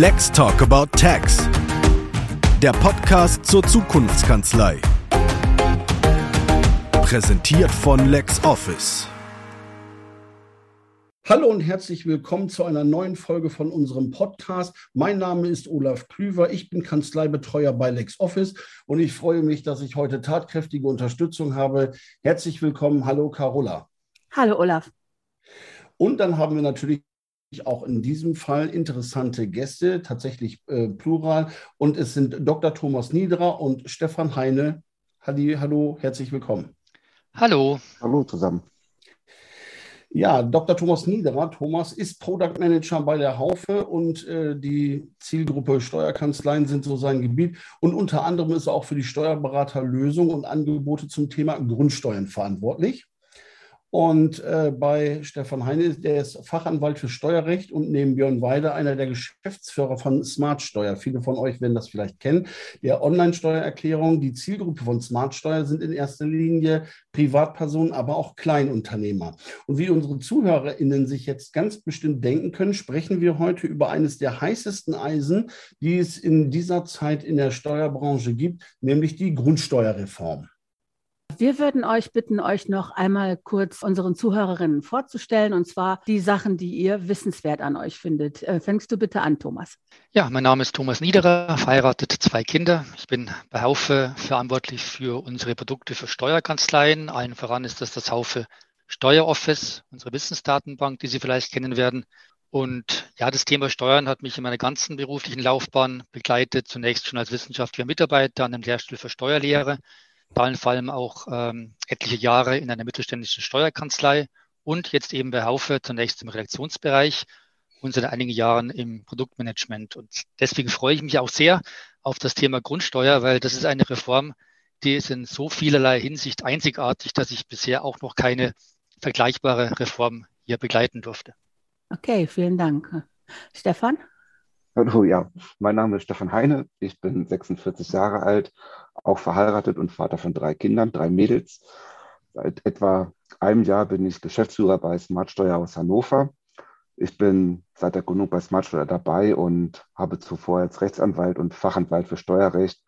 Let's Talk About Tax. Der Podcast zur Zukunftskanzlei. Präsentiert von LexOffice. Hallo und herzlich willkommen zu einer neuen Folge von unserem Podcast. Mein Name ist Olaf Klüver. Ich bin Kanzleibetreuer bei LexOffice und ich freue mich, dass ich heute tatkräftige Unterstützung habe. Herzlich willkommen. Hallo Carola. Hallo Olaf. Und dann haben wir natürlich auch in diesem Fall interessante Gäste, tatsächlich äh, plural. Und es sind Dr. Thomas Niederer und Stefan Heine. Halli, hallo, herzlich willkommen. Hallo. Hallo zusammen. Ja, Dr. Thomas Niederer. Thomas ist Product Manager bei der Haufe und äh, die Zielgruppe Steuerkanzleien sind so sein Gebiet. Und unter anderem ist er auch für die Steuerberaterlösung und Angebote zum Thema Grundsteuern verantwortlich. Und äh, bei Stefan Heine, der ist Fachanwalt für Steuerrecht und neben Björn Weide einer der Geschäftsführer von Smartsteuer. Viele von euch werden das vielleicht kennen. Der Online-Steuererklärung, die Zielgruppe von Smartsteuer sind in erster Linie Privatpersonen, aber auch Kleinunternehmer. Und wie unsere ZuhörerInnen sich jetzt ganz bestimmt denken können, sprechen wir heute über eines der heißesten Eisen, die es in dieser Zeit in der Steuerbranche gibt, nämlich die Grundsteuerreform. Wir würden euch bitten, euch noch einmal kurz unseren Zuhörerinnen vorzustellen, und zwar die Sachen, die ihr wissenswert an euch findet. Äh, fängst du bitte an, Thomas? Ja, mein Name ist Thomas Niederer, verheiratet, zwei Kinder. Ich bin bei Haufe verantwortlich für unsere Produkte für Steuerkanzleien. Allen voran ist das das Haufe Steueroffice, unsere Wissensdatenbank, die Sie vielleicht kennen werden. Und ja, das Thema Steuern hat mich in meiner ganzen beruflichen Laufbahn begleitet. Zunächst schon als wissenschaftlicher Mitarbeiter an dem Lehrstuhl für Steuerlehre allen vor allem auch ähm, etliche Jahre in einer mittelständischen Steuerkanzlei und jetzt eben bei Haufe zunächst im Redaktionsbereich und seit einigen Jahren im Produktmanagement. Und deswegen freue ich mich auch sehr auf das Thema Grundsteuer, weil das ist eine Reform, die ist in so vielerlei Hinsicht einzigartig, dass ich bisher auch noch keine vergleichbare Reform hier begleiten durfte. Okay, vielen Dank. Stefan? Hallo, ja, mein Name ist Stefan Heine. Ich bin 46 Jahre alt, auch verheiratet und Vater von drei Kindern, drei Mädels. Seit etwa einem Jahr bin ich Geschäftsführer bei Smartsteuer aus Hannover. Ich bin seit der Gründung bei Smartsteuer dabei und habe zuvor als Rechtsanwalt und Fachanwalt für Steuerrecht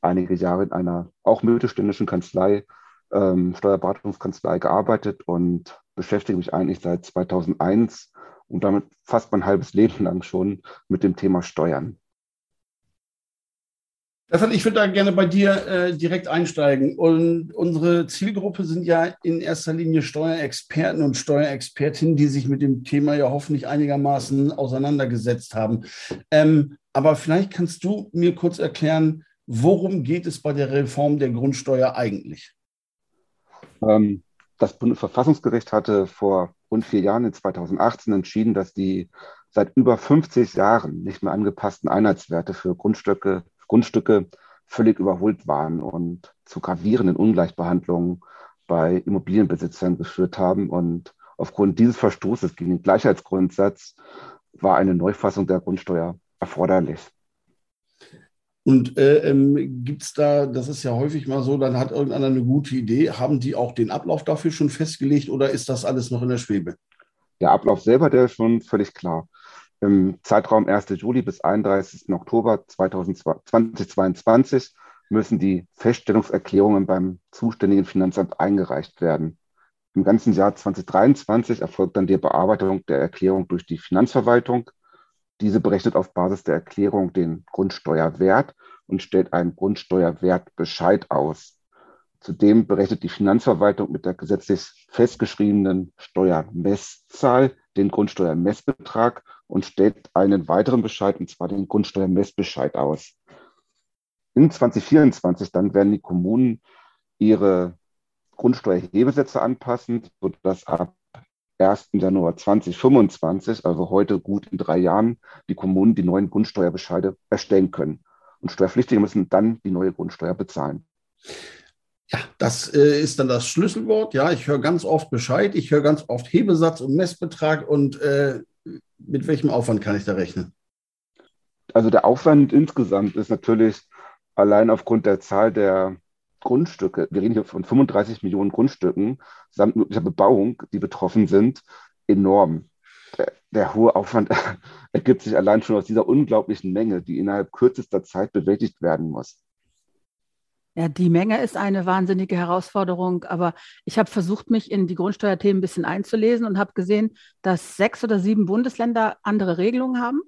einige Jahre in einer auch mittelständischen Kanzlei, ähm, Steuerberatungskanzlei gearbeitet und beschäftige mich eigentlich seit 2001 und damit fast mein halbes Leben lang schon mit dem Thema Steuern. Stefan, ich würde da gerne bei dir äh, direkt einsteigen. Und unsere Zielgruppe sind ja in erster Linie Steuerexperten und Steuerexpertinnen, die sich mit dem Thema ja hoffentlich einigermaßen auseinandergesetzt haben. Ähm, aber vielleicht kannst du mir kurz erklären, worum geht es bei der Reform der Grundsteuer eigentlich? Ähm, das Bundesverfassungsgericht hatte vor rund vier Jahren, in 2018, entschieden, dass die seit über 50 Jahren nicht mehr angepassten Einheitswerte für Grundstücke, Grundstücke völlig überholt waren und zu gravierenden Ungleichbehandlungen bei Immobilienbesitzern geführt haben. Und aufgrund dieses Verstoßes gegen den Gleichheitsgrundsatz war eine Neufassung der Grundsteuer erforderlich. Und äh, ähm, gibt es da, das ist ja häufig mal so, dann hat irgendeiner eine gute Idee. Haben die auch den Ablauf dafür schon festgelegt oder ist das alles noch in der Schwebe? Der Ablauf selber, der ist schon völlig klar. Im Zeitraum 1. Juli bis 31. Oktober 2022 müssen die Feststellungserklärungen beim zuständigen Finanzamt eingereicht werden. Im ganzen Jahr 2023 erfolgt dann die Bearbeitung der Erklärung durch die Finanzverwaltung diese berechnet auf Basis der Erklärung den Grundsteuerwert und stellt einen Grundsteuerwertbescheid aus. Zudem berechnet die Finanzverwaltung mit der gesetzlich festgeschriebenen Steuermesszahl den Grundsteuermessbetrag und stellt einen weiteren Bescheid, und zwar den Grundsteuermessbescheid aus. In 2024 dann werden die Kommunen ihre Grundsteuerhebesätze anpassen, sodass ab 1. Januar 2025, also heute gut in drei Jahren, die Kommunen die neuen Grundsteuerbescheide erstellen können. Und Steuerpflichtige müssen dann die neue Grundsteuer bezahlen. Ja, das äh, ist dann das Schlüsselwort. Ja, ich höre ganz oft Bescheid, ich höre ganz oft Hebesatz und Messbetrag und äh, mit welchem Aufwand kann ich da rechnen? Also der Aufwand insgesamt ist natürlich allein aufgrund der Zahl der Grundstücke, wir reden hier von 35 Millionen Grundstücken samt möglicher Bebauung, die betroffen sind, enorm. der hohe Aufwand ergibt sich allein schon aus dieser unglaublichen Menge, die innerhalb kürzester Zeit bewältigt werden muss. Ja, die Menge ist eine wahnsinnige Herausforderung, aber ich habe versucht, mich in die Grundsteuerthemen ein bisschen einzulesen und habe gesehen, dass sechs oder sieben Bundesländer andere Regelungen haben.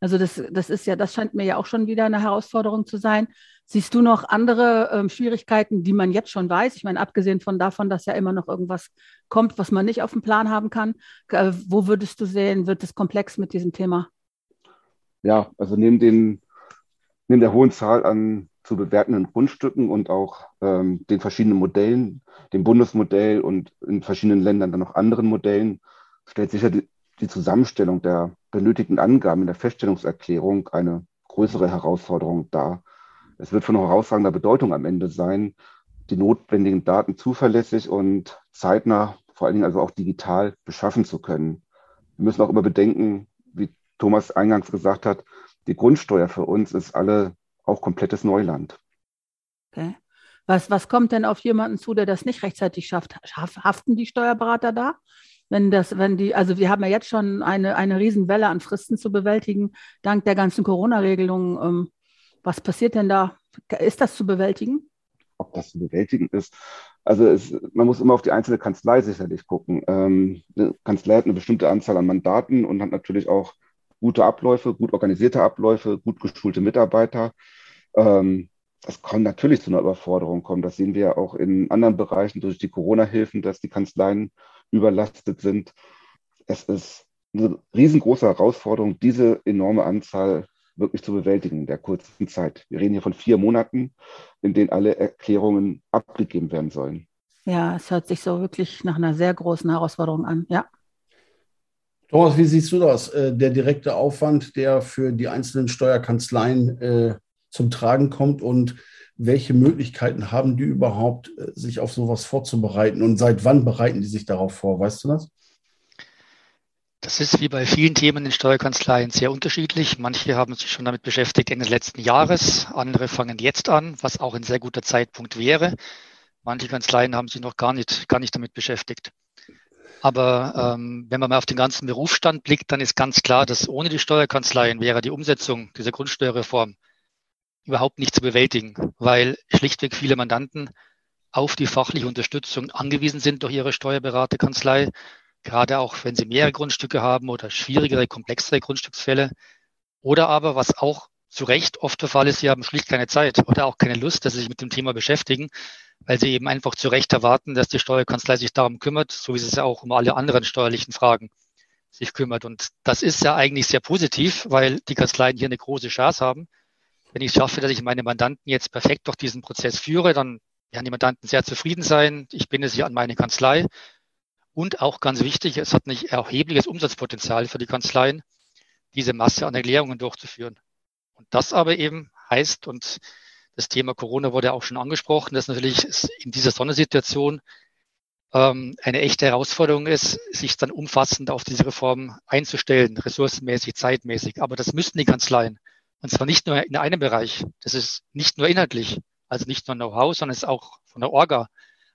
Also das, das ist ja, das scheint mir ja auch schon wieder eine Herausforderung zu sein. Siehst du noch andere ähm, Schwierigkeiten, die man jetzt schon weiß? Ich meine, abgesehen von davon, dass ja immer noch irgendwas kommt, was man nicht auf dem Plan haben kann. Äh, wo würdest du sehen, wird es komplex mit diesem Thema? Ja, also neben, den, neben der hohen Zahl an zu bewertenden Grundstücken und auch ähm, den verschiedenen Modellen, dem Bundesmodell und in verschiedenen Ländern dann noch anderen Modellen, stellt sicher die, die Zusammenstellung der benötigten Angaben in der Feststellungserklärung eine größere Herausforderung dar. Es wird von herausragender Bedeutung am Ende sein, die notwendigen Daten zuverlässig und zeitnah, vor allen Dingen also auch digital beschaffen zu können. Wir müssen auch immer bedenken, wie Thomas eingangs gesagt hat, die Grundsteuer für uns ist alle auch komplettes Neuland. Okay. Was, was kommt denn auf jemanden zu, der das nicht rechtzeitig schafft? Haften die Steuerberater da? Wenn das, wenn die, also wir haben ja jetzt schon eine, eine Riesenwelle an Fristen zu bewältigen, dank der ganzen Corona-Regelungen. Ähm, was passiert denn da? Ist das zu bewältigen? Ob das zu bewältigen ist? Also es, man muss immer auf die einzelne Kanzlei sicherlich gucken. Ähm, eine Kanzlei hat eine bestimmte Anzahl an Mandaten und hat natürlich auch gute Abläufe, gut organisierte Abläufe, gut geschulte Mitarbeiter. Ähm, es kann natürlich zu einer Überforderung kommen. Das sehen wir ja auch in anderen Bereichen durch die Corona-Hilfen, dass die Kanzleien überlastet sind. Es ist eine riesengroße Herausforderung, diese enorme Anzahl wirklich zu bewältigen in der kurzen Zeit. Wir reden hier von vier Monaten, in denen alle Erklärungen abgegeben werden sollen. Ja, es hört sich so wirklich nach einer sehr großen Herausforderung an. Ja. Thomas, wie siehst du das? Äh, der direkte Aufwand, der für die einzelnen Steuerkanzleien äh, zum Tragen kommt und welche Möglichkeiten haben die überhaupt, äh, sich auf sowas vorzubereiten und seit wann bereiten die sich darauf vor? Weißt du das? Das ist wie bei vielen Themen in Steuerkanzleien sehr unterschiedlich. Manche haben sich schon damit beschäftigt Ende letzten Jahres, andere fangen jetzt an, was auch ein sehr guter Zeitpunkt wäre. Manche Kanzleien haben sich noch gar nicht, gar nicht damit beschäftigt. Aber ähm, wenn man mal auf den ganzen Berufsstand blickt, dann ist ganz klar, dass ohne die Steuerkanzleien wäre die Umsetzung dieser Grundsteuerreform überhaupt nicht zu bewältigen, weil schlichtweg viele Mandanten auf die fachliche Unterstützung angewiesen sind durch ihre Steuerberaterkanzlei, gerade auch wenn sie mehrere Grundstücke haben oder schwierigere, komplexere Grundstücksfälle. Oder aber, was auch zu Recht oft der Fall ist, sie haben schlicht keine Zeit oder auch keine Lust, dass sie sich mit dem Thema beschäftigen, weil sie eben einfach zu Recht erwarten, dass die Steuerkanzlei sich darum kümmert, so wie sie es ja auch um alle anderen steuerlichen Fragen sich kümmert. Und das ist ja eigentlich sehr positiv, weil die Kanzleien hier eine große Chance haben, wenn ich schaffe, dass ich meine Mandanten jetzt perfekt durch diesen Prozess führe, dann werden die Mandanten sehr zufrieden sein. Ich binde sie an meine Kanzlei. Und auch ganz wichtig, es hat ein erhebliches Umsatzpotenzial für die Kanzleien, diese Masse an Erklärungen durchzuführen. Und das aber eben heißt, und das Thema Corona wurde auch schon angesprochen, dass natürlich in dieser Sondersituation ähm, eine echte Herausforderung ist, sich dann umfassend auf diese Reform einzustellen, ressourcenmäßig, zeitmäßig. Aber das müssten die Kanzleien. Und zwar nicht nur in einem Bereich. Das ist nicht nur inhaltlich, also nicht nur Know-how, sondern es ist auch von der Orga.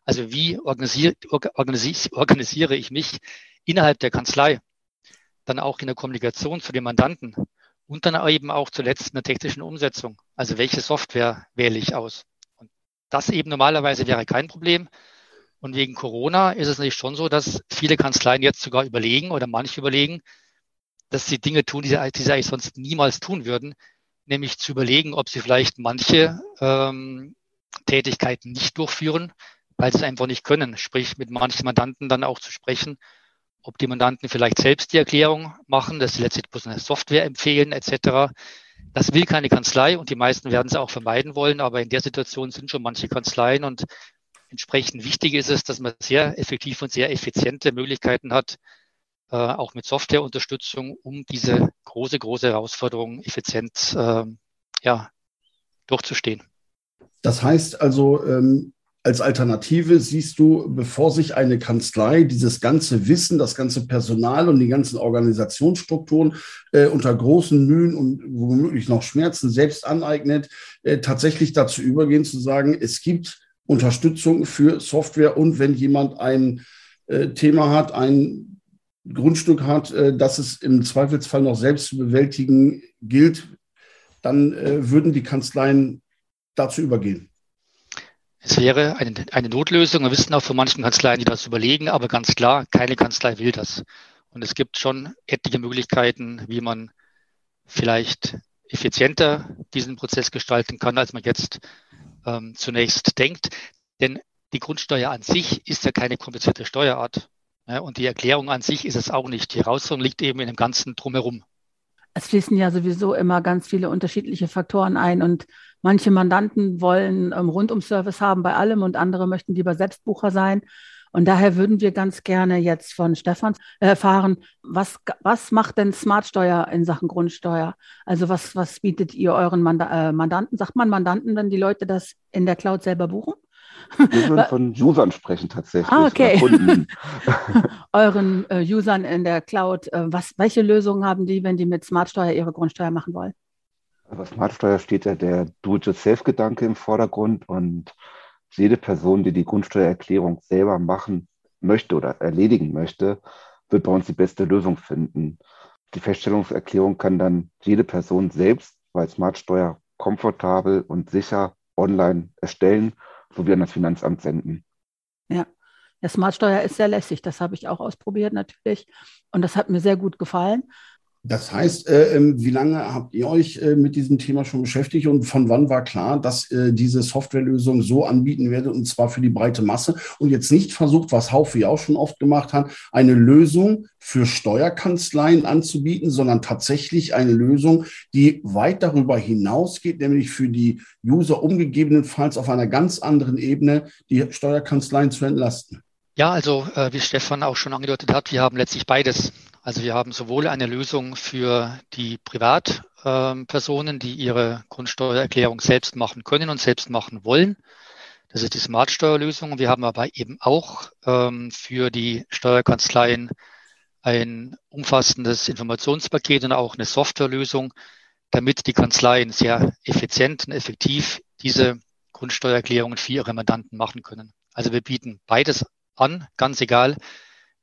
Also wie organisiere, organisiere ich mich innerhalb der Kanzlei, dann auch in der Kommunikation zu den Mandanten und dann eben auch zuletzt in der technischen Umsetzung. Also welche Software wähle ich aus? Und das eben normalerweise wäre kein Problem. Und wegen Corona ist es natürlich schon so, dass viele Kanzleien jetzt sogar überlegen oder manche überlegen, dass sie Dinge tun, die sie, die sie eigentlich sonst niemals tun würden, nämlich zu überlegen, ob sie vielleicht manche ähm, Tätigkeiten nicht durchführen, weil sie es einfach nicht können. Sprich, mit manchen Mandanten dann auch zu sprechen, ob die Mandanten vielleicht selbst die Erklärung machen, dass sie letztlich bloß eine Software empfehlen etc. Das will keine Kanzlei und die meisten werden es auch vermeiden wollen, aber in der Situation sind schon manche Kanzleien und entsprechend wichtig ist es, dass man sehr effektiv und sehr effiziente Möglichkeiten hat, äh, auch mit Softwareunterstützung, um diese große, große Herausforderung effizient äh, ja, durchzustehen. Das heißt also, ähm, als Alternative siehst du, bevor sich eine Kanzlei dieses ganze Wissen, das ganze Personal und die ganzen Organisationsstrukturen äh, unter großen Mühen und womöglich noch Schmerzen selbst aneignet, äh, tatsächlich dazu übergehen zu sagen, es gibt Unterstützung für Software und wenn jemand ein äh, Thema hat, ein Grundstück hat, äh, das es im Zweifelsfall noch selbst zu bewältigen gilt, dann äh, würden die Kanzleien dazu übergehen. Es wäre eine, eine Notlösung. Wir wissen auch von manchen Kanzleien, die das überlegen, aber ganz klar, keine Kanzlei will das. Und es gibt schon etliche Möglichkeiten, wie man vielleicht effizienter diesen Prozess gestalten kann, als man jetzt ähm, zunächst denkt. Denn die Grundsteuer an sich ist ja keine komplizierte Steuerart. Und die Erklärung an sich ist es auch nicht. Die Herausforderung liegt eben in dem Ganzen drumherum. Es fließen ja sowieso immer ganz viele unterschiedliche Faktoren ein und manche Mandanten wollen ähm, Rundum-Service haben bei allem und andere möchten lieber Selbstbucher sein. Und daher würden wir ganz gerne jetzt von Stefan erfahren, was, was macht denn Smartsteuer in Sachen Grundsteuer? Also was, was bietet ihr euren Manda äh, Mandanten? Sagt man Mandanten, wenn die Leute das in der Cloud selber buchen? Wir würden von Usern sprechen tatsächlich. Ah, okay. Euren äh, Usern in der Cloud, äh, was, welche Lösungen haben die, wenn die mit Smartsteuer ihre Grundsteuer machen wollen? Bei Smartsteuer steht ja der Do-it-yourself-Gedanke im Vordergrund und jede Person, die die Grundsteuererklärung selber machen möchte oder erledigen möchte, wird bei uns die beste Lösung finden. Die Feststellungserklärung kann dann jede Person selbst bei Smartsteuer komfortabel und sicher online erstellen sowie an das Finanzamt senden. Ja. Ja, Smartsteuer ist sehr lässig. Das habe ich auch ausprobiert natürlich. Und das hat mir sehr gut gefallen. Das heißt, äh, ähm, wie lange habt ihr euch äh, mit diesem Thema schon beschäftigt und von wann war klar, dass äh, diese Softwarelösung so anbieten werde und zwar für die breite Masse und jetzt nicht versucht, was Haufe ja auch schon oft gemacht hat, eine Lösung für Steuerkanzleien anzubieten, sondern tatsächlich eine Lösung, die weit darüber hinausgeht, nämlich für die User umgegebenenfalls auf einer ganz anderen Ebene die Steuerkanzleien zu entlasten? Ja, also äh, wie Stefan auch schon angedeutet hat, wir haben letztlich beides also wir haben sowohl eine Lösung für die Privatpersonen, die ihre Grundsteuererklärung selbst machen können und selbst machen wollen. Das ist die Smart-Steuerlösung. Wir haben aber eben auch ähm, für die Steuerkanzleien ein umfassendes Informationspaket und auch eine Softwarelösung, damit die Kanzleien sehr effizient und effektiv diese Grundsteuererklärungen für ihre Mandanten machen können. Also wir bieten beides an, ganz egal,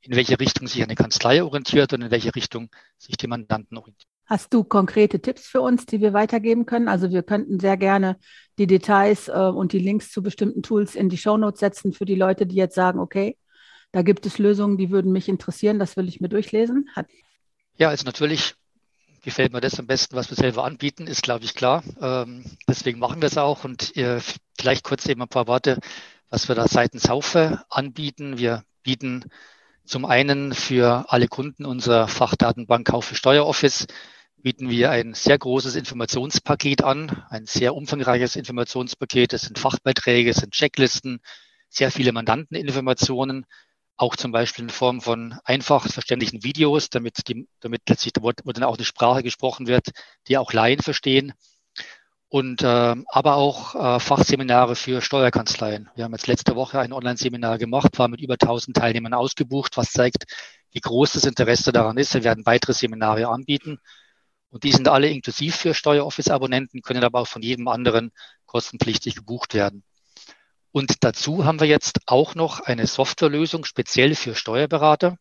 in welche Richtung sich eine Kanzlei orientiert und in welche Richtung sich die Mandanten orientieren. Hast du konkrete Tipps für uns, die wir weitergeben können? Also wir könnten sehr gerne die Details äh, und die Links zu bestimmten Tools in die Shownotes setzen für die Leute, die jetzt sagen, okay, da gibt es Lösungen, die würden mich interessieren, das will ich mir durchlesen. Hat ja, also natürlich gefällt mir das am besten, was wir selber anbieten, ist, glaube ich, klar. Ähm, deswegen machen wir es auch. Und äh, vielleicht kurz eben ein paar Worte, was wir da seitens Haufe anbieten. Wir bieten zum einen für alle Kunden unserer Fachdatenbank für Steueroffice bieten wir ein sehr großes Informationspaket an, ein sehr umfangreiches Informationspaket. Es sind Fachbeiträge, es sind Checklisten, sehr viele Mandanteninformationen, auch zum Beispiel in Form von einfach verständlichen Videos, damit, die, damit letztlich wo dann auch eine Sprache gesprochen wird, die auch Laien verstehen und äh, aber auch äh, Fachseminare für Steuerkanzleien. Wir haben jetzt letzte Woche ein Online-Seminar gemacht, war mit über 1000 Teilnehmern ausgebucht, was zeigt, wie groß das Interesse daran ist. Wir werden weitere Seminare anbieten und die sind alle inklusiv für Steueroffice-Abonnenten, können aber auch von jedem anderen kostenpflichtig gebucht werden. Und dazu haben wir jetzt auch noch eine Softwarelösung speziell für Steuerberater.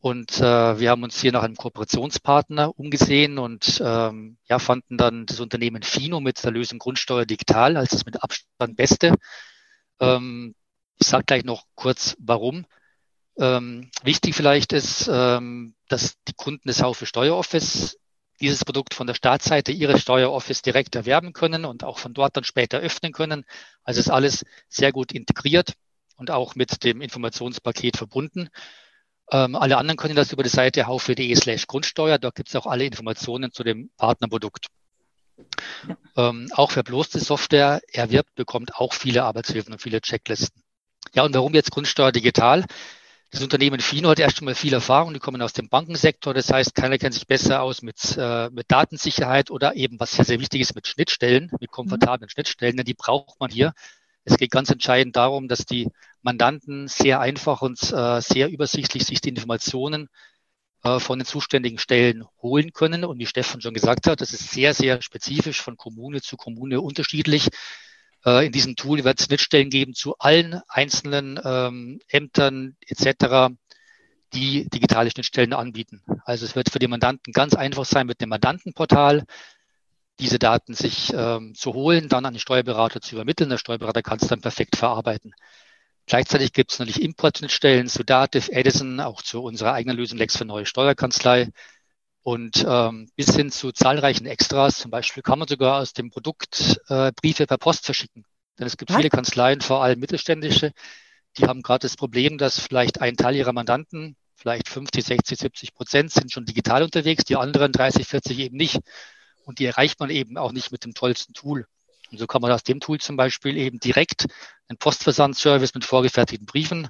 Und äh, wir haben uns hier nach einem Kooperationspartner umgesehen und ähm, ja, fanden dann das Unternehmen Fino mit der Lösung Grundsteuer digital als das mit Abstand beste. Ähm, ich sage gleich noch kurz, warum. Ähm, wichtig vielleicht ist, ähm, dass die Kunden des Haufe Steueroffice dieses Produkt von der Startseite ihres Steueroffice direkt erwerben können und auch von dort dann später öffnen können. Also ist alles sehr gut integriert und auch mit dem Informationspaket verbunden. Ähm, alle anderen können das über die Seite haufe.de slash Grundsteuer. Dort gibt es auch alle Informationen zu dem Partnerprodukt. Ja. Ähm, auch wer bloß die Software erwirbt, bekommt auch viele Arbeitshilfen und viele Checklisten. Ja, und warum jetzt Grundsteuer digital? Das Unternehmen Fino hat erst schon mal viel Erfahrung, die kommen aus dem Bankensektor. Das heißt, keiner kennt sich besser aus mit, äh, mit Datensicherheit oder eben, was sehr, sehr wichtig ist, mit Schnittstellen, mit komfortablen mhm. Schnittstellen, denn die braucht man hier. Es geht ganz entscheidend darum, dass die Mandanten sehr einfach und äh, sehr übersichtlich sich die Informationen äh, von den zuständigen Stellen holen können. Und wie Stefan schon gesagt hat, das ist sehr, sehr spezifisch von Kommune zu Kommune unterschiedlich. Äh, in diesem Tool wird es Schnittstellen geben zu allen einzelnen ähm, Ämtern etc., die digitale Schnittstellen anbieten. Also es wird für die Mandanten ganz einfach sein, mit dem Mandantenportal diese Daten sich ähm, zu holen, dann an den Steuerberater zu übermitteln. Der Steuerberater kann es dann perfekt verarbeiten. Gleichzeitig gibt es natürlich Importschnittstellen zu Dativ, Edison, auch zu unserer eigenen Lösung Lex für neue Steuerkanzlei und ähm, bis hin zu zahlreichen Extras. Zum Beispiel kann man sogar aus dem Produkt äh, Briefe per Post verschicken. Denn es gibt Was? viele Kanzleien, vor allem mittelständische, die haben gerade das Problem, dass vielleicht ein Teil ihrer Mandanten, vielleicht 50, 60, 70 Prozent sind schon digital unterwegs, die anderen 30, 40 eben nicht. Und die erreicht man eben auch nicht mit dem tollsten Tool. Und so kann man aus dem Tool zum Beispiel eben direkt einen Postversandservice mit vorgefertigten Briefen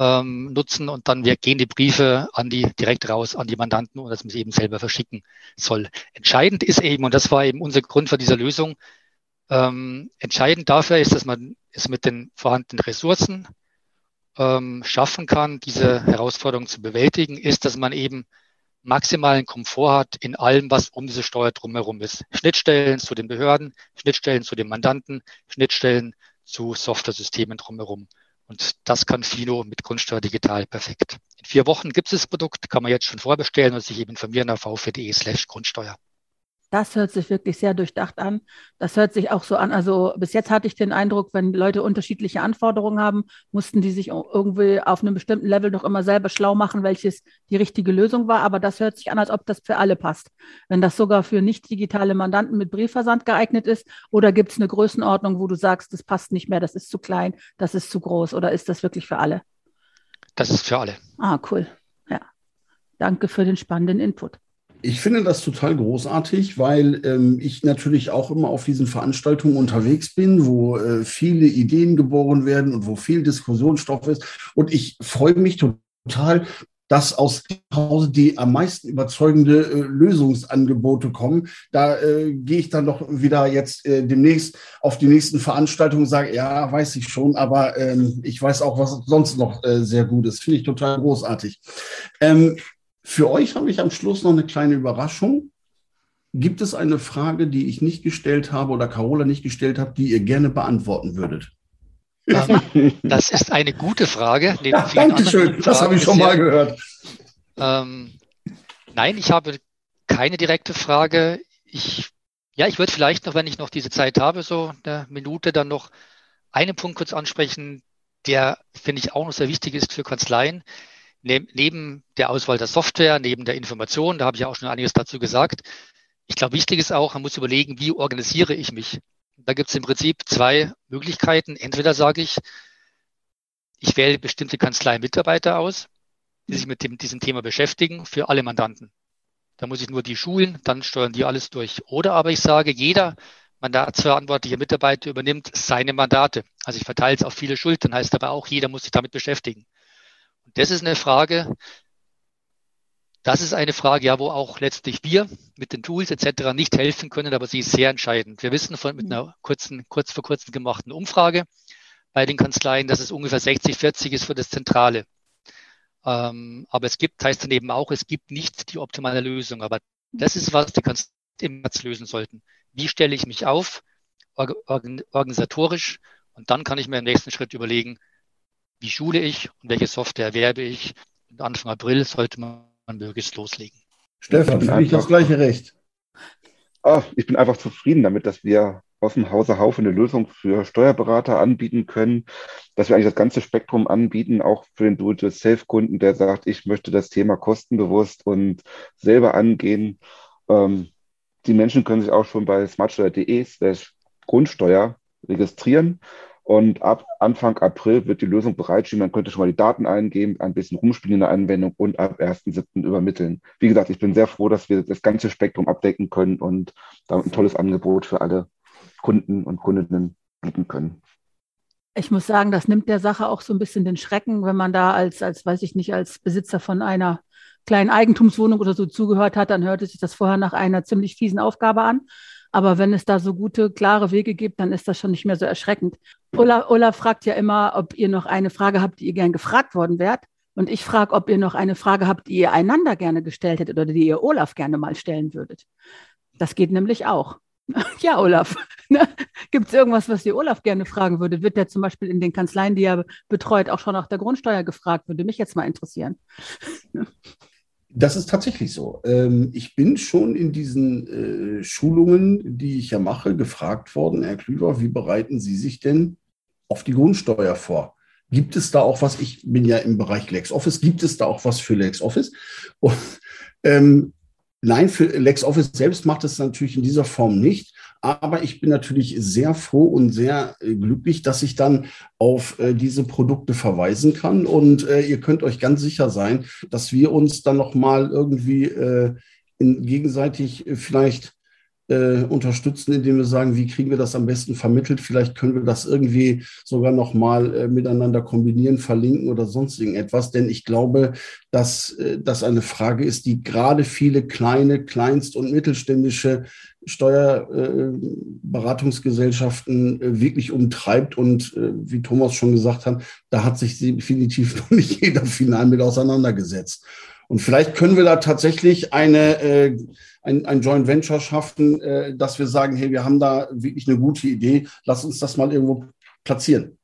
ähm, nutzen und dann wir gehen die Briefe an die direkt raus an die Mandanten und dass man sie eben selber verschicken soll. Entscheidend ist eben, und das war eben unser Grund für diese Lösung, ähm, entscheidend dafür ist, dass man es mit den vorhandenen Ressourcen ähm, schaffen kann, diese Herausforderung zu bewältigen, ist, dass man eben maximalen Komfort hat in allem, was um diese Steuer drumherum ist. Schnittstellen zu den Behörden, Schnittstellen zu den Mandanten, Schnittstellen zu Software-Systemen drumherum. Und das kann Fino mit Grundsteuer digital perfekt. In vier Wochen gibt es das Produkt, kann man jetzt schon vorbestellen und sich eben informieren auf vv.de slash Grundsteuer. Das hört sich wirklich sehr durchdacht an. Das hört sich auch so an. Also bis jetzt hatte ich den Eindruck, wenn Leute unterschiedliche Anforderungen haben, mussten die sich irgendwie auf einem bestimmten Level noch immer selber schlau machen, welches die richtige Lösung war. Aber das hört sich an, als ob das für alle passt. Wenn das sogar für nicht digitale Mandanten mit Briefversand geeignet ist, oder gibt es eine Größenordnung, wo du sagst, das passt nicht mehr, das ist zu klein, das ist zu groß, oder ist das wirklich für alle? Das ist für alle. Ah, cool. Ja. Danke für den spannenden Input. Ich finde das total großartig, weil ähm, ich natürlich auch immer auf diesen Veranstaltungen unterwegs bin, wo äh, viele Ideen geboren werden und wo viel Diskussionsstoff ist. Und ich freue mich total, dass aus Hause die am meisten überzeugende äh, Lösungsangebote kommen. Da äh, gehe ich dann doch wieder jetzt äh, demnächst auf die nächsten Veranstaltungen und sage, ja, weiß ich schon, aber ähm, ich weiß auch, was sonst noch äh, sehr gut ist. Finde ich total großartig. Ähm, für euch habe ich am Schluss noch eine kleine Überraschung. Gibt es eine Frage, die ich nicht gestellt habe oder Carola nicht gestellt habe, die ihr gerne beantworten würdet? Das ist eine gute Frage. Ja, danke schön, das habe ich schon mal gehört. Ähm, nein, ich habe keine direkte Frage. Ich, ja, ich würde vielleicht noch, wenn ich noch diese Zeit habe, so eine Minute, dann noch einen Punkt kurz ansprechen, der, finde ich, auch noch sehr wichtig ist für Kanzleien neben der Auswahl der Software, neben der Information, da habe ich ja auch schon einiges dazu gesagt. Ich glaube, wichtig ist auch, man muss überlegen, wie organisiere ich mich. Da gibt es im Prinzip zwei Möglichkeiten. Entweder sage ich, ich wähle bestimmte Kanzlei-Mitarbeiter aus, die sich mit dem, diesem Thema beschäftigen, für alle Mandanten. Da muss ich nur die schulen, dann steuern die alles durch. Oder aber ich sage, jeder mandatsverantwortliche Mitarbeiter übernimmt seine Mandate. Also ich verteile es auf viele Schultern, heißt aber auch, jeder muss sich damit beschäftigen. Das ist eine Frage, das ist eine Frage, ja, wo auch letztlich wir mit den Tools etc. nicht helfen können, aber sie ist sehr entscheidend. Wir wissen von mit einer kurzen, kurz vor kurzem gemachten Umfrage bei den Kanzleien, dass es ungefähr 60, 40 ist für das Zentrale. Ähm, aber es gibt, heißt dann eben auch, es gibt nicht die optimale Lösung. Aber das ist, was die Kanzleien immer lösen sollten. Wie stelle ich mich auf, organisatorisch? Und dann kann ich mir im nächsten Schritt überlegen, wie schule ich und welche Software erwerbe ich. Und Anfang April sollte man möglichst loslegen. Stefan, für dich das gleiche Recht. Oh, ich bin einfach zufrieden damit, dass wir aus dem Hause Haufe eine Lösung für Steuerberater anbieten können, dass wir eigentlich das ganze Spektrum anbieten, auch für den Do-it-yourself-Kunden, der sagt, ich möchte das Thema kostenbewusst und selber angehen. Ähm, die Menschen können sich auch schon bei smartsteuer.de slash Grundsteuer registrieren und ab Anfang April wird die Lösung bereitstehen. Man könnte schon mal die Daten eingeben, ein bisschen rumspielen in der Anwendung und ab 1.7. übermitteln. Wie gesagt, ich bin sehr froh, dass wir das ganze Spektrum abdecken können und damit ein tolles Angebot für alle Kunden und Kundinnen bieten können. Ich muss sagen, das nimmt der Sache auch so ein bisschen den Schrecken, wenn man da als, als, weiß ich nicht, als Besitzer von einer kleinen Eigentumswohnung oder so zugehört hat, dann hörte sich das vorher nach einer ziemlich fiesen Aufgabe an. Aber wenn es da so gute, klare Wege gibt, dann ist das schon nicht mehr so erschreckend. Ulla, Ulla fragt ja immer, ob ihr noch eine Frage habt, die ihr gern gefragt worden wärt. Und ich frage, ob ihr noch eine Frage habt, die ihr einander gerne gestellt hättet oder die ihr Olaf gerne mal stellen würdet. Das geht nämlich auch. Ja, Olaf. Ne? Gibt es irgendwas, was dir Olaf gerne fragen würde? Wird der zum Beispiel in den Kanzleien, die er betreut, auch schon nach der Grundsteuer gefragt? Würde mich jetzt mal interessieren. Das ist tatsächlich so. Ähm, ich bin schon in diesen äh, Schulungen, die ich ja mache, gefragt worden, Herr Klüver, wie bereiten Sie sich denn auf die Grundsteuer vor? Gibt es da auch was? Ich bin ja im Bereich LexOffice. Gibt es da auch was für LexOffice? Und, ähm, Nein, für LexOffice selbst macht es natürlich in dieser Form nicht. Aber ich bin natürlich sehr froh und sehr äh, glücklich, dass ich dann auf äh, diese Produkte verweisen kann. Und äh, ihr könnt euch ganz sicher sein, dass wir uns dann nochmal irgendwie in, gegenseitig vielleicht äh, unterstützen, indem wir sagen, wie kriegen wir das am besten vermittelt? Vielleicht können wir das irgendwie sogar nochmal äh, miteinander kombinieren, verlinken oder sonst irgendetwas. Denn ich glaube, dass äh, das eine Frage ist, die gerade viele kleine, kleinst- und mittelständische Steuerberatungsgesellschaften äh, äh, wirklich umtreibt. Und äh, wie Thomas schon gesagt hat, da hat sich definitiv noch nicht jeder final mit auseinandergesetzt. Und vielleicht können wir da tatsächlich eine, äh, ein, ein Joint Venture schaffen, äh, dass wir sagen, hey, wir haben da wirklich eine gute Idee, lass uns das mal irgendwo platzieren.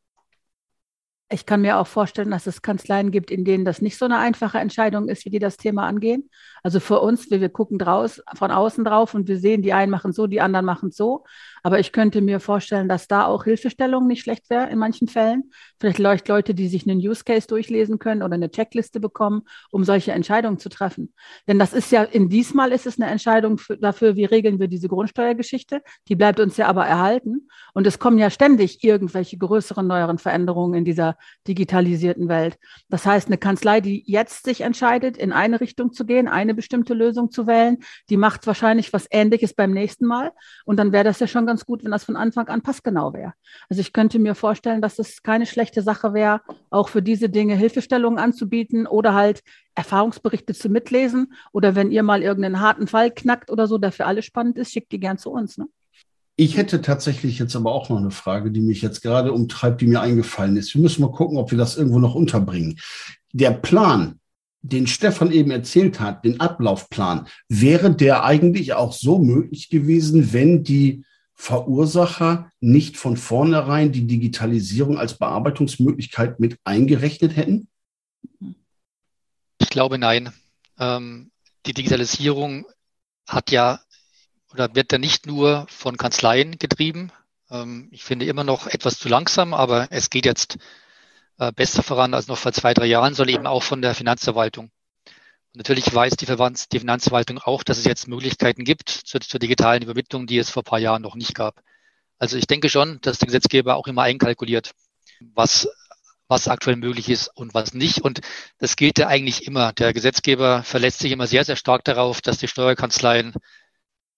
Ich kann mir auch vorstellen, dass es Kanzleien gibt, in denen das nicht so eine einfache Entscheidung ist, wie die das Thema angehen. Also für uns, wir, wir gucken draus, von außen drauf und wir sehen, die einen machen so, die anderen machen so. Aber ich könnte mir vorstellen, dass da auch Hilfestellung nicht schlecht wäre in manchen Fällen. Vielleicht Leute, die sich einen Use Case durchlesen können oder eine Checkliste bekommen, um solche Entscheidungen zu treffen. Denn das ist ja, in diesmal ist es eine Entscheidung für, dafür, wie regeln wir diese Grundsteuergeschichte. Die bleibt uns ja aber erhalten. Und es kommen ja ständig irgendwelche größeren, neueren Veränderungen in dieser digitalisierten Welt. Das heißt, eine Kanzlei, die jetzt sich entscheidet, in eine Richtung zu gehen, eine bestimmte Lösung zu wählen, die macht wahrscheinlich was Ähnliches beim nächsten Mal. Und dann wäre das ja schon ganz gut, wenn das von Anfang an passgenau wäre. Also ich könnte mir vorstellen, dass es keine schlechte Sache wäre, auch für diese Dinge Hilfestellungen anzubieten oder halt Erfahrungsberichte zu mitlesen. Oder wenn ihr mal irgendeinen harten Fall knackt oder so, der für alle spannend ist, schickt die gern zu uns. Ne? Ich hätte tatsächlich jetzt aber auch noch eine Frage, die mich jetzt gerade umtreibt, die mir eingefallen ist. Wir müssen mal gucken, ob wir das irgendwo noch unterbringen. Der Plan, den Stefan eben erzählt hat, den Ablaufplan, wäre der eigentlich auch so möglich gewesen, wenn die Verursacher nicht von vornherein die Digitalisierung als Bearbeitungsmöglichkeit mit eingerechnet hätten? Ich glaube nein. Ähm, die Digitalisierung hat ja oder wird ja nicht nur von Kanzleien getrieben. Ähm, ich finde immer noch etwas zu langsam, aber es geht jetzt äh, besser voran als noch vor zwei, drei Jahren, soll eben auch von der Finanzverwaltung. Und natürlich weiß die, Verwaltung, die Finanzverwaltung auch, dass es jetzt Möglichkeiten gibt zur, zur digitalen Übermittlung, die es vor ein paar Jahren noch nicht gab. Also ich denke schon, dass der Gesetzgeber auch immer einkalkuliert, was, was aktuell möglich ist und was nicht. Und das gilt ja eigentlich immer. Der Gesetzgeber verlässt sich immer sehr, sehr stark darauf, dass die Steuerkanzleien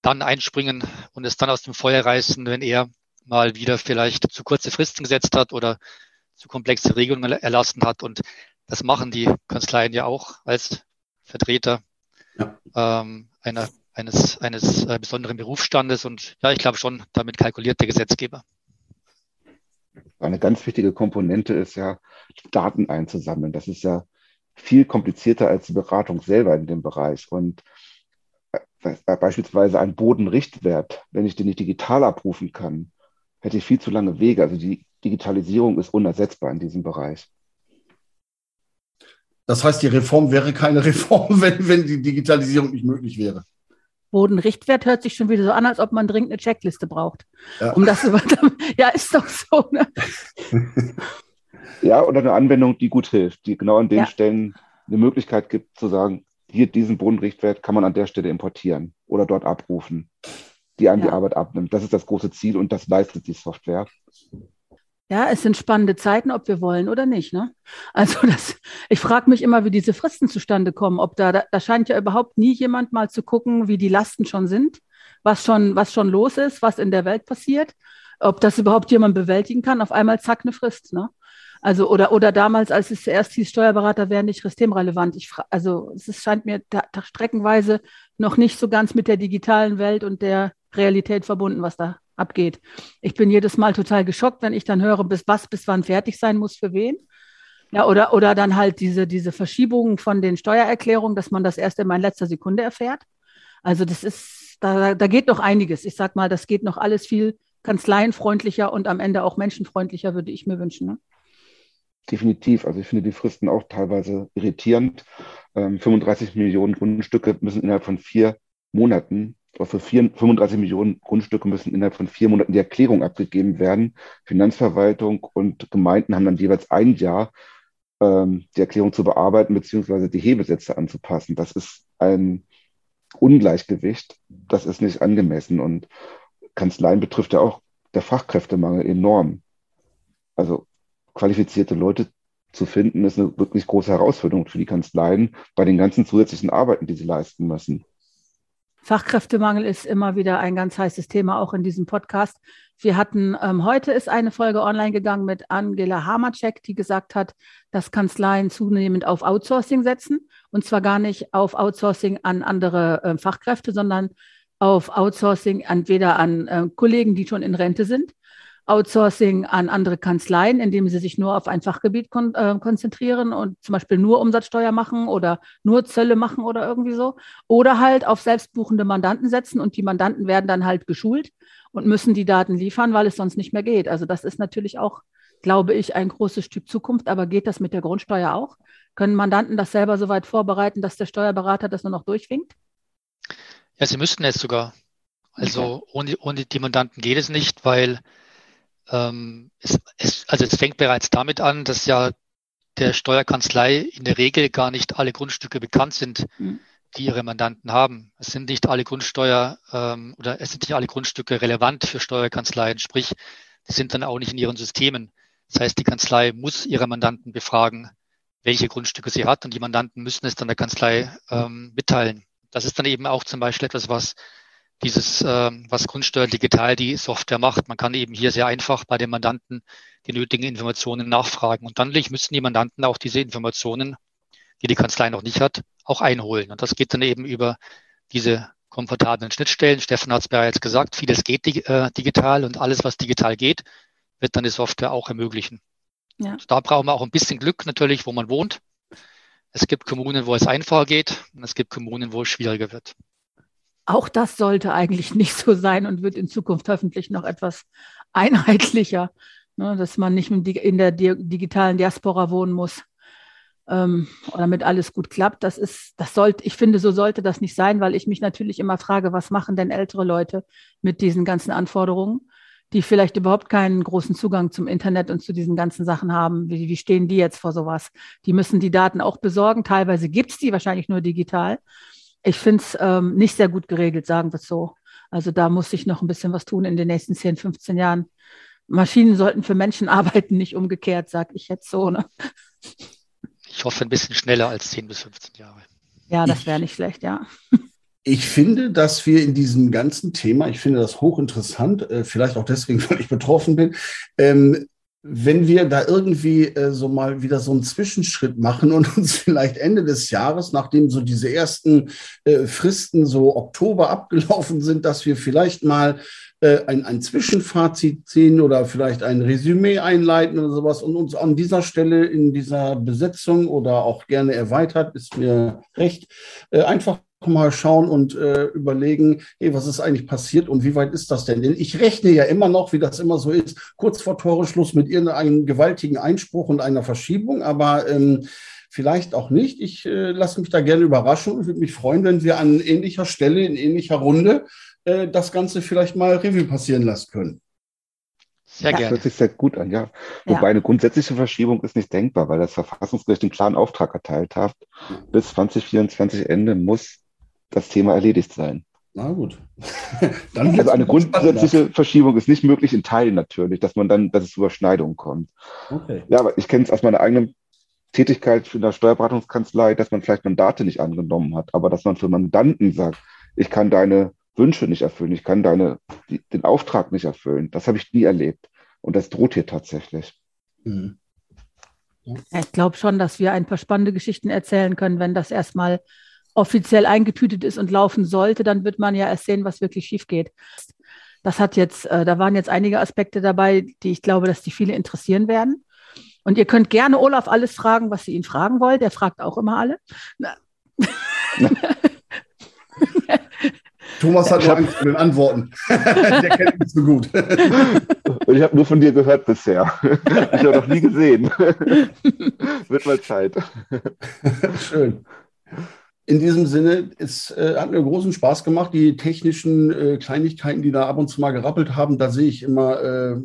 dann einspringen und es dann aus dem Feuer reißen, wenn er mal wieder vielleicht zu kurze Fristen gesetzt hat oder zu komplexe Regelungen erlassen hat. Und das machen die Kanzleien ja auch als Vertreter ja. ähm, einer, eines, eines äh, besonderen Berufsstandes. Und ja, ich glaube schon, damit kalkuliert der Gesetzgeber. Eine ganz wichtige Komponente ist ja, Daten einzusammeln. Das ist ja viel komplizierter als die Beratung selber in dem Bereich. Und äh, beispielsweise ein Bodenrichtwert, wenn ich den nicht digital abrufen kann, hätte ich viel zu lange Wege. Also die Digitalisierung ist unersetzbar in diesem Bereich. Das heißt, die Reform wäre keine Reform, wenn, wenn die Digitalisierung nicht möglich wäre. Bodenrichtwert hört sich schon wieder so an, als ob man dringend eine Checkliste braucht. Ja, um das ja ist doch so. Ne? ja, oder eine Anwendung, die gut hilft, die genau an den ja. Stellen eine Möglichkeit gibt zu sagen, hier diesen Bodenrichtwert kann man an der Stelle importieren oder dort abrufen, die einem ja. die Arbeit abnimmt. Das ist das große Ziel und das leistet die Software. Ja, es sind spannende Zeiten, ob wir wollen oder nicht. Ne? Also das, ich frage mich immer, wie diese Fristen zustande kommen. Ob da, da, da scheint ja überhaupt nie jemand mal zu gucken, wie die Lasten schon sind, was schon, was schon los ist, was in der Welt passiert, ob das überhaupt jemand bewältigen kann. Auf einmal zack eine Frist. Ne? Also oder oder damals, als es zuerst hieß, Steuerberater wären nicht systemrelevant. Ich also es scheint mir da, da streckenweise noch nicht so ganz mit der digitalen Welt und der Realität verbunden, was da abgeht. Ich bin jedes Mal total geschockt, wenn ich dann höre, bis was bis wann fertig sein muss für wen. Ja, oder, oder dann halt diese, diese Verschiebungen von den Steuererklärungen, dass man das erst in letzter Sekunde erfährt. Also das ist, da, da geht noch einiges. Ich sag mal, das geht noch alles viel kanzleienfreundlicher und am Ende auch menschenfreundlicher, würde ich mir wünschen. Ne? Definitiv. Also ich finde die Fristen auch teilweise irritierend. Ähm, 35 Millionen Grundstücke müssen innerhalb von vier Monaten, für vier, 35 Millionen Grundstücke müssen innerhalb von vier Monaten die Erklärung abgegeben werden. Finanzverwaltung und Gemeinden haben dann jeweils ein Jahr, ähm, die Erklärung zu bearbeiten beziehungsweise die Hebesätze anzupassen. Das ist ein Ungleichgewicht. Das ist nicht angemessen. Und Kanzleien betrifft ja auch der Fachkräftemangel enorm. Also qualifizierte Leute zu finden, ist eine wirklich große Herausforderung für die Kanzleien bei den ganzen zusätzlichen Arbeiten, die sie leisten müssen. Fachkräftemangel ist immer wieder ein ganz heißes Thema, auch in diesem Podcast. Wir hatten, ähm, heute ist eine Folge online gegangen mit Angela Hamacek, die gesagt hat, dass Kanzleien zunehmend auf Outsourcing setzen. Und zwar gar nicht auf Outsourcing an andere äh, Fachkräfte, sondern auf Outsourcing entweder an äh, Kollegen, die schon in Rente sind, Outsourcing an andere Kanzleien, indem sie sich nur auf ein Fachgebiet kon äh, konzentrieren und zum Beispiel nur Umsatzsteuer machen oder nur Zölle machen oder irgendwie so. Oder halt auf selbstbuchende Mandanten setzen und die Mandanten werden dann halt geschult und müssen die Daten liefern, weil es sonst nicht mehr geht. Also das ist natürlich auch, glaube ich, ein großes Stück Zukunft. Aber geht das mit der Grundsteuer auch? Können Mandanten das selber so weit vorbereiten, dass der Steuerberater das nur noch durchwinkt? Ja, sie müssten es sogar. Also okay. ohne, ohne die Mandanten geht es nicht, weil ähm, es, es, also es fängt bereits damit an, dass ja der Steuerkanzlei in der Regel gar nicht alle Grundstücke bekannt sind, mhm. die ihre Mandanten haben. Es sind nicht alle Grundsteuer ähm, oder es sind nicht alle Grundstücke relevant für Steuerkanzleien, sprich, die sind dann auch nicht in ihren Systemen. Das heißt, die Kanzlei muss ihre Mandanten befragen, welche Grundstücke sie hat und die Mandanten müssen es dann der Kanzlei ähm, mitteilen. Das ist dann eben auch zum Beispiel etwas, was dieses, ähm, was Grundsteuer digital die Software macht. Man kann eben hier sehr einfach bei den Mandanten die nötigen Informationen nachfragen. Und dann müssen die Mandanten auch diese Informationen, die die Kanzlei noch nicht hat, auch einholen. Und das geht dann eben über diese komfortablen Schnittstellen. Steffen hat es bereits gesagt, vieles geht äh, digital und alles, was digital geht, wird dann die Software auch ermöglichen. Ja. Da brauchen wir auch ein bisschen Glück natürlich, wo man wohnt. Es gibt Kommunen, wo es einfacher geht und es gibt Kommunen, wo es schwieriger wird. Auch das sollte eigentlich nicht so sein und wird in Zukunft hoffentlich noch etwas einheitlicher, ne, dass man nicht in der digitalen Diaspora wohnen muss, ähm, damit alles gut klappt. Das ist, das sollte, ich finde, so sollte das nicht sein, weil ich mich natürlich immer frage, was machen denn ältere Leute mit diesen ganzen Anforderungen? die vielleicht überhaupt keinen großen Zugang zum Internet und zu diesen ganzen Sachen haben. Wie, wie stehen die jetzt vor sowas? Die müssen die Daten auch besorgen. Teilweise gibt es die, wahrscheinlich nur digital. Ich finde es ähm, nicht sehr gut geregelt, sagen wir es so. Also da muss sich noch ein bisschen was tun in den nächsten 10, 15 Jahren. Maschinen sollten für Menschen arbeiten, nicht umgekehrt, sage ich jetzt so. Ne? Ich hoffe ein bisschen schneller als 10 bis 15 Jahre. Ja, das wäre nicht schlecht, ja. Ich finde, dass wir in diesem ganzen Thema, ich finde das hochinteressant, äh, vielleicht auch deswegen, weil ich betroffen bin, ähm, wenn wir da irgendwie äh, so mal wieder so einen Zwischenschritt machen und uns vielleicht Ende des Jahres, nachdem so diese ersten äh, Fristen so Oktober abgelaufen sind, dass wir vielleicht mal äh, ein, ein Zwischenfazit ziehen oder vielleicht ein Resümee einleiten oder sowas und uns an dieser Stelle in dieser Besetzung oder auch gerne erweitert, ist mir recht, äh, einfach mal schauen und äh, überlegen, hey, was ist eigentlich passiert und wie weit ist das denn? Denn ich rechne ja immer noch, wie das immer so ist, kurz vor Toreschluss mit irgendeinem gewaltigen Einspruch und einer Verschiebung, aber ähm, vielleicht auch nicht. Ich äh, lasse mich da gerne überraschen und würde mich freuen, wenn wir an ähnlicher Stelle, in ähnlicher Runde äh, das Ganze vielleicht mal Revue passieren lassen können. Sehr gerne. Das hört sich sehr gut an, ja. Wobei ja. eine grundsätzliche Verschiebung ist nicht denkbar, weil das Verfassungsgericht den klaren Auftrag erteilt hat. Bis 2024 Ende muss das Thema erledigt sein. Na gut. dann also eine grundsätzliche Verschiebung ist nicht möglich in Teilen natürlich, dass man dann, dass es zu Überschneidungen kommt. Okay. Ja, aber ich kenne es aus meiner eigenen Tätigkeit für eine Steuerberatungskanzlei, dass man vielleicht Mandate nicht angenommen hat, aber dass man für Mandanten sagt, ich kann deine Wünsche nicht erfüllen, ich kann deine, die, den Auftrag nicht erfüllen. Das habe ich nie erlebt. Und das droht hier tatsächlich. Mhm. Ja, ich glaube schon, dass wir ein paar spannende Geschichten erzählen können, wenn das erstmal offiziell eingetütet ist und laufen sollte, dann wird man ja erst sehen, was wirklich schief geht. Das hat jetzt, äh, da waren jetzt einige Aspekte dabei, die ich glaube, dass die viele interessieren werden. Und ihr könnt gerne Olaf alles fragen, was ihr ihn fragen wollt. Er fragt auch immer alle. Thomas hat nur Angst vor den Antworten. Der kennt mich so gut. Und ich habe nur von dir gehört bisher. Ich habe noch nie gesehen. Wird mal Zeit. Schön. In diesem Sinne, es äh, hat mir großen Spaß gemacht. Die technischen äh, Kleinigkeiten, die da ab und zu mal gerappelt haben, da sehe ich immer äh,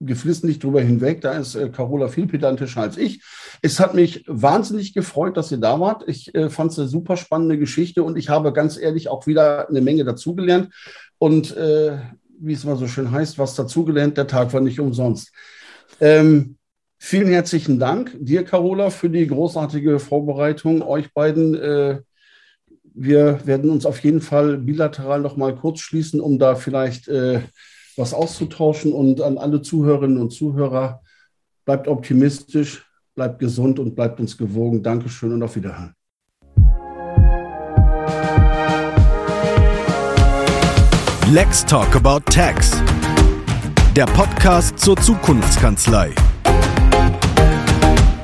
geflissentlich drüber hinweg. Da ist äh, Carola viel pedantischer als ich. Es hat mich wahnsinnig gefreut, dass ihr da wart. Ich äh, fand es eine super spannende Geschichte und ich habe ganz ehrlich auch wieder eine Menge dazugelernt. Und äh, wie es immer so schön heißt, was dazugelernt, der Tag war nicht umsonst. Ähm, vielen herzlichen Dank dir, Carola, für die großartige Vorbereitung. Euch beiden. Wir werden uns auf jeden Fall bilateral noch mal kurz schließen, um da vielleicht äh, was auszutauschen. Und an alle Zuhörerinnen und Zuhörer, bleibt optimistisch, bleibt gesund und bleibt uns gewogen. Dankeschön und auf Wiederhören. Let's Talk About Tax. Der Podcast zur Zukunftskanzlei.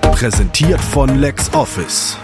Präsentiert von LexOffice.